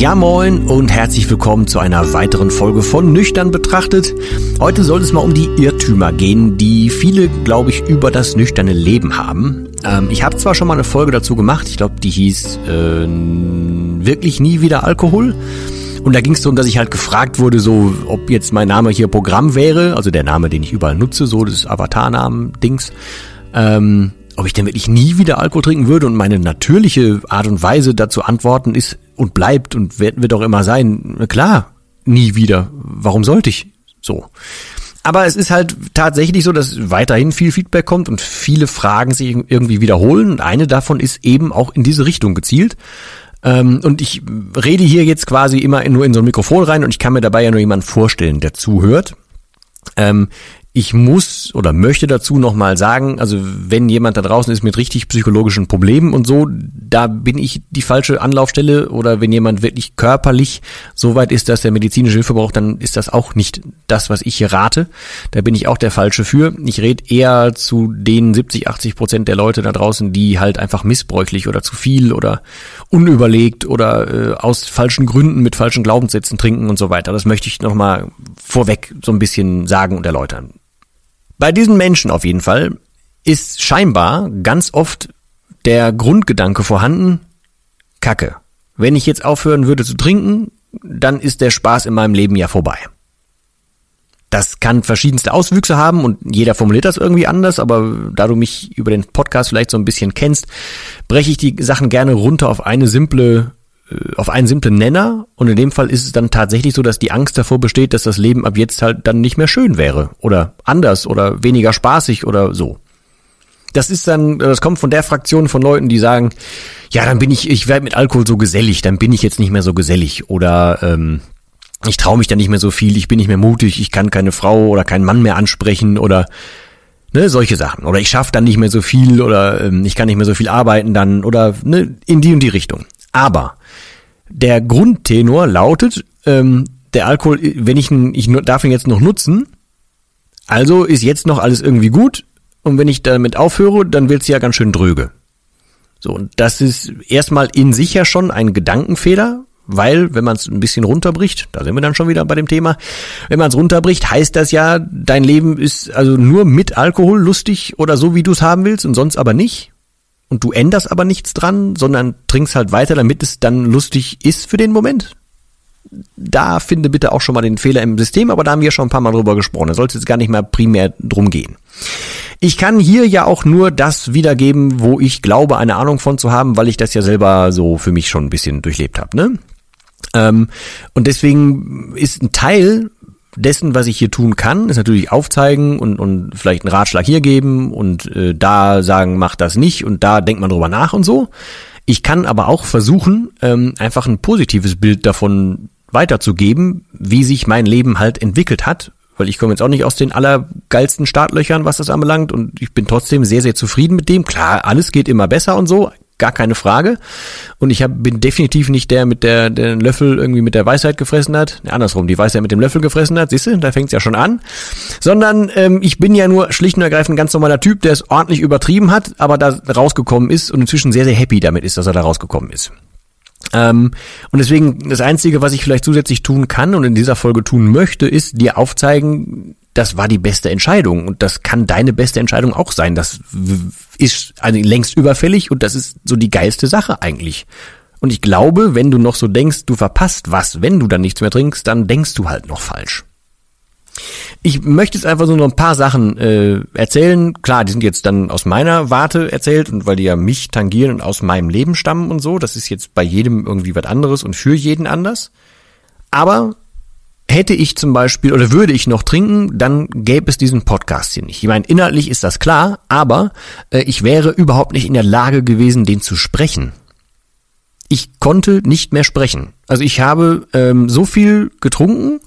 Ja moin und herzlich willkommen zu einer weiteren Folge von Nüchtern betrachtet. Heute soll es mal um die Irrtümer gehen, die viele, glaube ich, über das nüchterne Leben haben. Ähm, ich habe zwar schon mal eine Folge dazu gemacht, ich glaube, die hieß äh, wirklich nie wieder Alkohol. Und da ging es darum, dass ich halt gefragt wurde, so ob jetzt mein Name hier Programm wäre, also der Name, den ich überall nutze, so das Avatarnamen-Dings. Ähm, ob ich denn wirklich nie wieder Alkohol trinken würde und meine natürliche Art und Weise dazu antworten ist und bleibt und wird, wird auch immer sein, klar, nie wieder. Warum sollte ich? So. Aber es ist halt tatsächlich so, dass weiterhin viel Feedback kommt und viele Fragen sich irgendwie wiederholen. Und eine davon ist eben auch in diese Richtung gezielt. Ähm, und ich rede hier jetzt quasi immer nur in so ein Mikrofon rein und ich kann mir dabei ja nur jemanden vorstellen, der zuhört. Ich muss oder möchte dazu nochmal sagen, also wenn jemand da draußen ist mit richtig psychologischen Problemen und so, da bin ich die falsche Anlaufstelle oder wenn jemand wirklich körperlich so weit ist, dass er medizinische Hilfe braucht, dann ist das auch nicht das, was ich hier rate. Da bin ich auch der Falsche für. Ich rede eher zu den 70, 80 Prozent der Leute da draußen, die halt einfach missbräuchlich oder zu viel oder unüberlegt oder äh, aus falschen Gründen mit falschen Glaubenssätzen trinken und so weiter. Das möchte ich nochmal vorweg so ein bisschen sagen und erläutern. Bei diesen Menschen auf jeden Fall ist scheinbar ganz oft der Grundgedanke vorhanden, Kacke. Wenn ich jetzt aufhören würde zu trinken, dann ist der Spaß in meinem Leben ja vorbei. Das kann verschiedenste Auswüchse haben und jeder formuliert das irgendwie anders, aber da du mich über den Podcast vielleicht so ein bisschen kennst, breche ich die Sachen gerne runter auf eine simple auf einen simplen Nenner und in dem Fall ist es dann tatsächlich so, dass die Angst davor besteht, dass das Leben ab jetzt halt dann nicht mehr schön wäre oder anders oder weniger spaßig oder so. Das ist dann, das kommt von der Fraktion von Leuten, die sagen, ja, dann bin ich, ich werde mit Alkohol so gesellig, dann bin ich jetzt nicht mehr so gesellig oder ähm, ich traue mich dann nicht mehr so viel, ich bin nicht mehr mutig, ich kann keine Frau oder keinen Mann mehr ansprechen oder ne, solche Sachen. Oder ich schaffe dann nicht mehr so viel oder ähm, ich kann nicht mehr so viel arbeiten dann oder ne, in die und die Richtung. Aber der Grundtenor lautet, ähm, der Alkohol, wenn ich ihn, ich darf ihn jetzt noch nutzen, also ist jetzt noch alles irgendwie gut und wenn ich damit aufhöre, dann wird's ja ganz schön dröge. So, und das ist erstmal in sich ja schon ein Gedankenfehler, weil, wenn man es ein bisschen runterbricht, da sind wir dann schon wieder bei dem Thema, wenn man es runterbricht, heißt das ja, dein Leben ist also nur mit Alkohol lustig oder so, wie du es haben willst und sonst aber nicht und du änderst aber nichts dran, sondern trinkst halt weiter, damit es dann lustig ist für den Moment. Da finde bitte auch schon mal den Fehler im System, aber da haben wir schon ein paar Mal drüber gesprochen. Da sollte es gar nicht mehr primär drum gehen. Ich kann hier ja auch nur das wiedergeben, wo ich glaube, eine Ahnung von zu haben, weil ich das ja selber so für mich schon ein bisschen durchlebt habe. Ne? Ähm, und deswegen ist ein Teil dessen, was ich hier tun kann, ist natürlich aufzeigen und, und vielleicht einen Ratschlag hier geben und äh, da sagen, mach das nicht und da denkt man drüber nach und so. Ich kann aber auch versuchen, ähm, einfach ein positives Bild davon weiterzugeben, wie sich mein Leben halt entwickelt hat, weil ich komme jetzt auch nicht aus den allergeilsten Startlöchern, was das anbelangt und ich bin trotzdem sehr, sehr zufrieden mit dem. Klar, alles geht immer besser und so, gar keine Frage. Und ich hab, bin definitiv nicht der mit der, den Löffel irgendwie mit der Weisheit gefressen hat. Ja, andersrum, die Weisheit mit dem Löffel gefressen hat. Siehst du, da fängt's ja schon an. Sondern ähm, ich bin ja nur schlicht und ergreifend ein ganz normaler Typ, der es ordentlich übertrieben hat, aber da rausgekommen ist und inzwischen sehr, sehr happy damit ist, dass er da rausgekommen ist. Ähm, und deswegen, das Einzige, was ich vielleicht zusätzlich tun kann und in dieser Folge tun möchte, ist dir aufzeigen, das war die beste Entscheidung und das kann deine beste Entscheidung auch sein. Das ist also längst überfällig und das ist so die geilste Sache eigentlich. Und ich glaube, wenn du noch so denkst, du verpasst was, wenn du dann nichts mehr trinkst, dann denkst du halt noch falsch. Ich möchte jetzt einfach so noch ein paar Sachen äh, erzählen. Klar, die sind jetzt dann aus meiner Warte erzählt und weil die ja mich tangieren und aus meinem Leben stammen und so. Das ist jetzt bei jedem irgendwie was anderes und für jeden anders. Aber hätte ich zum Beispiel oder würde ich noch trinken, dann gäbe es diesen Podcast hier nicht. Ich meine, inhaltlich ist das klar, aber äh, ich wäre überhaupt nicht in der Lage gewesen, den zu sprechen. Ich konnte nicht mehr sprechen. Also ich habe ähm, so viel getrunken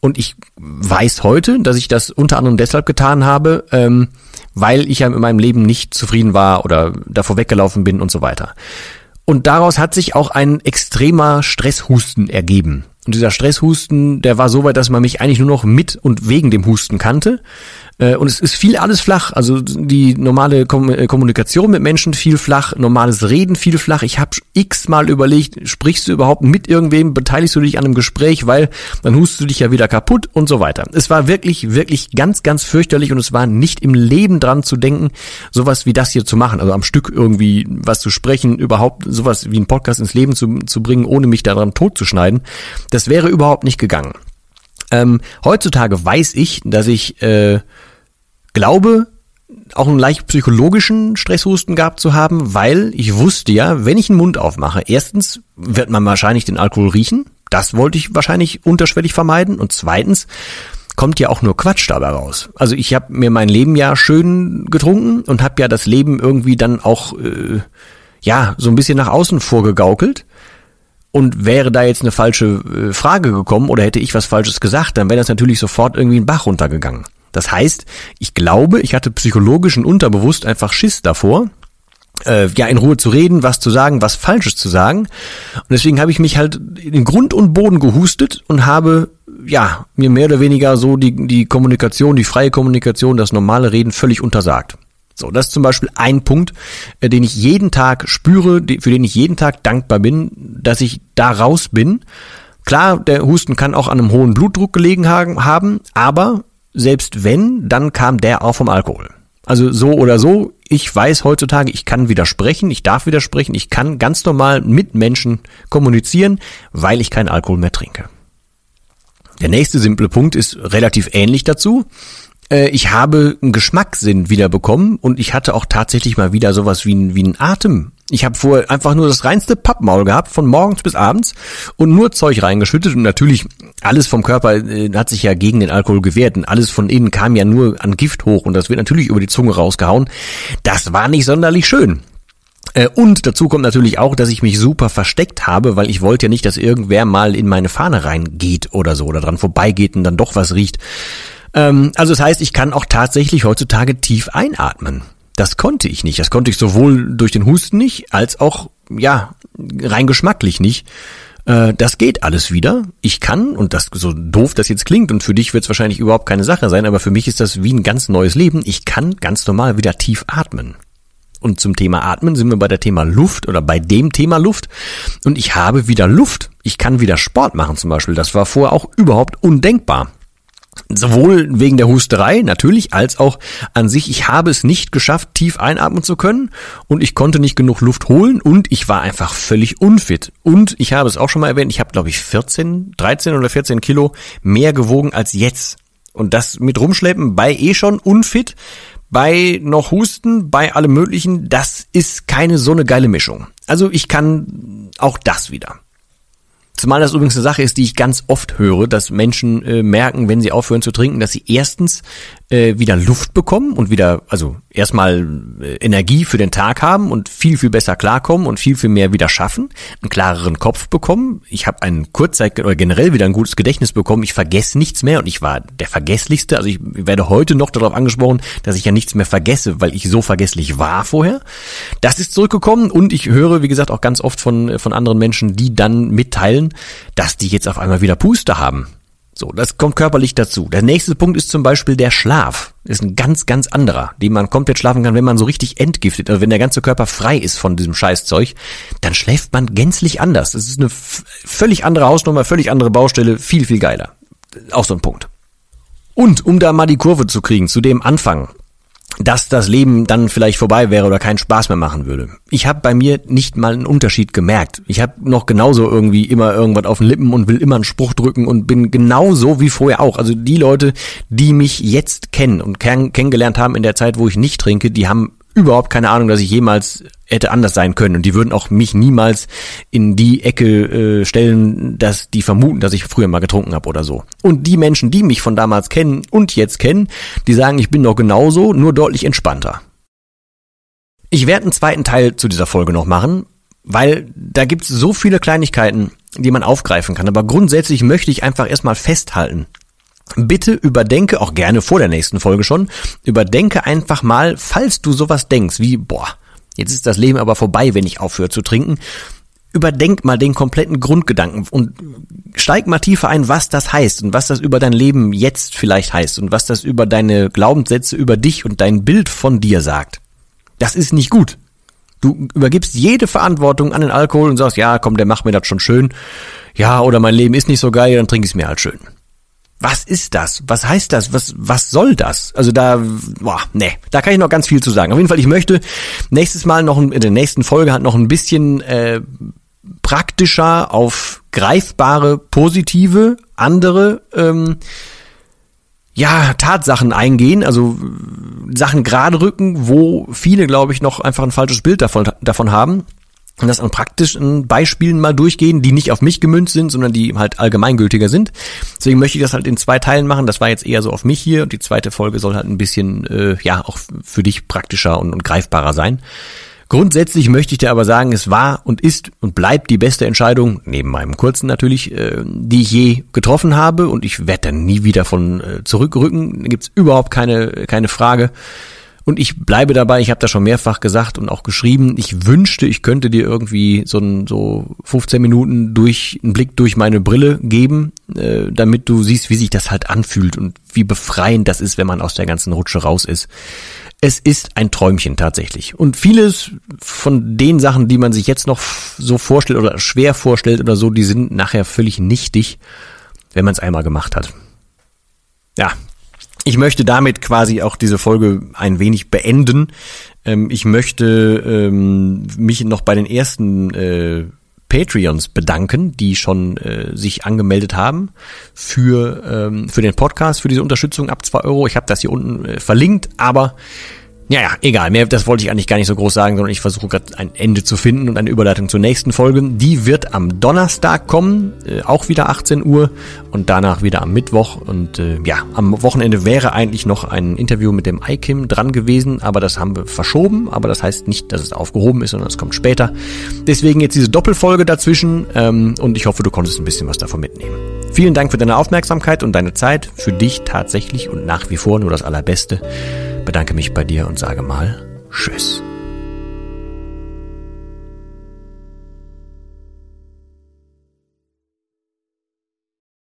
und ich weiß heute, dass ich das unter anderem deshalb getan habe, ähm, weil ich ja in meinem Leben nicht zufrieden war oder davor weggelaufen bin und so weiter. Und daraus hat sich auch ein extremer Stresshusten ergeben. Und dieser Stresshusten, der war so weit, dass man mich eigentlich nur noch mit und wegen dem Husten kannte. Äh, und es ist viel alles flach. Also die normale äh, Kommunikation mit Menschen viel flach, normales Reden viel flach. Ich habe x-mal überlegt, sprichst du überhaupt mit irgendwem, beteiligst du dich an einem Gespräch, weil dann hustest du dich ja wieder kaputt und so weiter. Es war wirklich, wirklich ganz, ganz fürchterlich und es war nicht im Leben dran zu denken, sowas wie das hier zu machen. Also am Stück irgendwie was zu sprechen, überhaupt sowas wie einen Podcast ins Leben zu, zu bringen, ohne mich daran totzuschneiden. Das wäre überhaupt nicht gegangen. Ähm, heutzutage weiß ich, dass ich äh, glaube, auch einen leicht psychologischen Stresshusten gehabt zu haben, weil ich wusste ja, wenn ich den Mund aufmache, erstens wird man wahrscheinlich den Alkohol riechen. Das wollte ich wahrscheinlich unterschwellig vermeiden. Und zweitens kommt ja auch nur Quatsch dabei raus. Also ich habe mir mein Leben ja schön getrunken und habe ja das Leben irgendwie dann auch äh, ja so ein bisschen nach außen vorgegaukelt. Und wäre da jetzt eine falsche äh, Frage gekommen oder hätte ich was Falsches gesagt, dann wäre das natürlich sofort irgendwie ein Bach runtergegangen. Das heißt, ich glaube, ich hatte psychologisch und unterbewusst einfach Schiss davor, äh, ja, in Ruhe zu reden, was zu sagen, was Falsches zu sagen. Und deswegen habe ich mich halt in Grund und Boden gehustet und habe, ja, mir mehr oder weniger so die, die Kommunikation, die freie Kommunikation, das normale Reden völlig untersagt. So, das ist zum Beispiel ein Punkt, äh, den ich jeden Tag spüre, für den ich jeden Tag dankbar bin, dass ich da raus bin. Klar, der Husten kann auch an einem hohen Blutdruck gelegen haben, aber selbst wenn, dann kam der auch vom Alkohol. Also so oder so, ich weiß heutzutage, ich kann widersprechen, ich darf widersprechen, ich kann ganz normal mit Menschen kommunizieren, weil ich keinen Alkohol mehr trinke. Der nächste simple Punkt ist relativ ähnlich dazu. Äh, ich habe einen Geschmackssinn wiederbekommen und ich hatte auch tatsächlich mal wieder sowas wie ein, wie ein Atem ich habe vorher einfach nur das reinste Pappmaul gehabt, von morgens bis abends und nur Zeug reingeschüttet und natürlich alles vom Körper äh, hat sich ja gegen den Alkohol gewehrt und alles von innen kam ja nur an Gift hoch und das wird natürlich über die Zunge rausgehauen. Das war nicht sonderlich schön. Äh, und dazu kommt natürlich auch, dass ich mich super versteckt habe, weil ich wollte ja nicht, dass irgendwer mal in meine Fahne reingeht oder so oder dran vorbeigeht und dann doch was riecht. Ähm, also das heißt, ich kann auch tatsächlich heutzutage tief einatmen. Das konnte ich nicht. Das konnte ich sowohl durch den Husten nicht, als auch, ja, rein geschmacklich nicht. Äh, das geht alles wieder. Ich kann, und das so doof das jetzt klingt, und für dich wird es wahrscheinlich überhaupt keine Sache sein, aber für mich ist das wie ein ganz neues Leben. Ich kann ganz normal wieder tief atmen. Und zum Thema Atmen sind wir bei der Thema Luft oder bei dem Thema Luft. Und ich habe wieder Luft. Ich kann wieder Sport machen zum Beispiel. Das war vorher auch überhaupt undenkbar. Sowohl wegen der Husterei natürlich, als auch an sich. Ich habe es nicht geschafft, tief einatmen zu können und ich konnte nicht genug Luft holen und ich war einfach völlig unfit. Und ich habe es auch schon mal erwähnt, ich habe glaube ich 14, 13 oder 14 Kilo mehr gewogen als jetzt. Und das mit rumschleppen bei eh schon unfit, bei noch Husten, bei allem möglichen, das ist keine so eine geile Mischung. Also ich kann auch das wieder. Zumal das übrigens eine Sache ist, die ich ganz oft höre, dass Menschen äh, merken, wenn sie aufhören zu trinken, dass sie erstens äh, wieder Luft bekommen und wieder, also erstmal äh, Energie für den Tag haben und viel, viel besser klarkommen und viel, viel mehr wieder schaffen, einen klareren Kopf bekommen. Ich habe einen Kurzzeit oder generell wieder ein gutes Gedächtnis bekommen. Ich vergesse nichts mehr und ich war der Vergesslichste. Also ich werde heute noch darauf angesprochen, dass ich ja nichts mehr vergesse, weil ich so vergesslich war vorher. Das ist zurückgekommen und ich höre, wie gesagt, auch ganz oft von, von anderen Menschen, die dann mitteilen, dass die jetzt auf einmal wieder Puste haben so, das kommt körperlich dazu. Der nächste Punkt ist zum Beispiel der Schlaf. Ist ein ganz, ganz anderer, den man komplett schlafen kann, wenn man so richtig entgiftet, also wenn der ganze Körper frei ist von diesem Scheißzeug, dann schläft man gänzlich anders. Das ist eine völlig andere Hausnummer, völlig andere Baustelle, viel, viel geiler. Auch so ein Punkt. Und um da mal die Kurve zu kriegen zu dem Anfang, dass das Leben dann vielleicht vorbei wäre oder keinen Spaß mehr machen würde. Ich habe bei mir nicht mal einen Unterschied gemerkt. Ich habe noch genauso irgendwie immer irgendwas auf den Lippen und will immer einen Spruch drücken und bin genauso wie vorher auch. Also die Leute, die mich jetzt kennen und kenn kennengelernt haben in der Zeit, wo ich nicht trinke, die haben überhaupt keine Ahnung, dass ich jemals hätte anders sein können. Und die würden auch mich niemals in die Ecke äh, stellen, dass die vermuten, dass ich früher mal getrunken habe oder so. Und die Menschen, die mich von damals kennen und jetzt kennen, die sagen, ich bin doch genauso, nur deutlich entspannter. Ich werde einen zweiten Teil zu dieser Folge noch machen, weil da gibt's so viele Kleinigkeiten, die man aufgreifen kann. Aber grundsätzlich möchte ich einfach erstmal festhalten, Bitte überdenke, auch gerne vor der nächsten Folge schon, überdenke einfach mal, falls du sowas denkst, wie, boah, jetzt ist das Leben aber vorbei, wenn ich aufhöre zu trinken, überdenk mal den kompletten Grundgedanken und steig mal tiefer ein, was das heißt und was das über dein Leben jetzt vielleicht heißt und was das über deine Glaubenssätze über dich und dein Bild von dir sagt. Das ist nicht gut. Du übergibst jede Verantwortung an den Alkohol und sagst, ja, komm, der macht mir das schon schön. Ja, oder mein Leben ist nicht so geil, dann trinke ich es mir halt schön was ist das? Was heißt das? Was, was soll das? Also da, boah, nee, da kann ich noch ganz viel zu sagen. Auf jeden Fall, ich möchte nächstes Mal noch in der nächsten Folge hat noch ein bisschen äh, praktischer auf greifbare, positive, andere ähm, ja, Tatsachen eingehen, also Sachen gerade rücken, wo viele, glaube ich, noch einfach ein falsches Bild davon, davon haben und das an praktischen Beispielen mal durchgehen, die nicht auf mich gemünzt sind, sondern die halt allgemeingültiger sind. Deswegen möchte ich das halt in zwei Teilen machen. Das war jetzt eher so auf mich hier und die zweite Folge soll halt ein bisschen, äh, ja, auch für dich praktischer und, und greifbarer sein. Grundsätzlich möchte ich dir aber sagen, es war und ist und bleibt die beste Entscheidung, neben meinem kurzen natürlich, äh, die ich je getroffen habe und ich werde dann nie wieder von äh, zurückrücken. Da gibt's überhaupt keine, keine Frage. Und ich bleibe dabei, ich habe das schon mehrfach gesagt und auch geschrieben, ich wünschte, ich könnte dir irgendwie so, ein, so 15 Minuten durch einen Blick durch meine Brille geben, äh, damit du siehst, wie sich das halt anfühlt und wie befreiend das ist, wenn man aus der ganzen Rutsche raus ist. Es ist ein Träumchen tatsächlich. Und vieles von den Sachen, die man sich jetzt noch so vorstellt oder schwer vorstellt oder so, die sind nachher völlig nichtig, wenn man es einmal gemacht hat. Ja, ich möchte damit quasi auch diese Folge ein wenig beenden. Ähm, ich möchte ähm, mich noch bei den ersten äh, Patreons bedanken, die schon äh, sich angemeldet haben für, ähm, für den Podcast, für diese Unterstützung ab zwei Euro. Ich habe das hier unten äh, verlinkt, aber ja, ja, egal. Mehr, das wollte ich eigentlich gar nicht so groß sagen, sondern ich versuche gerade ein Ende zu finden und eine Überleitung zur nächsten Folge. Die wird am Donnerstag kommen, äh, auch wieder 18 Uhr und danach wieder am Mittwoch. Und äh, ja, am Wochenende wäre eigentlich noch ein Interview mit dem IKIM dran gewesen, aber das haben wir verschoben. Aber das heißt nicht, dass es aufgehoben ist, sondern es kommt später. Deswegen jetzt diese Doppelfolge dazwischen ähm, und ich hoffe, du konntest ein bisschen was davon mitnehmen. Vielen Dank für deine Aufmerksamkeit und deine Zeit. Für dich tatsächlich und nach wie vor nur das Allerbeste bedanke mich bei dir und sage mal Tschüss.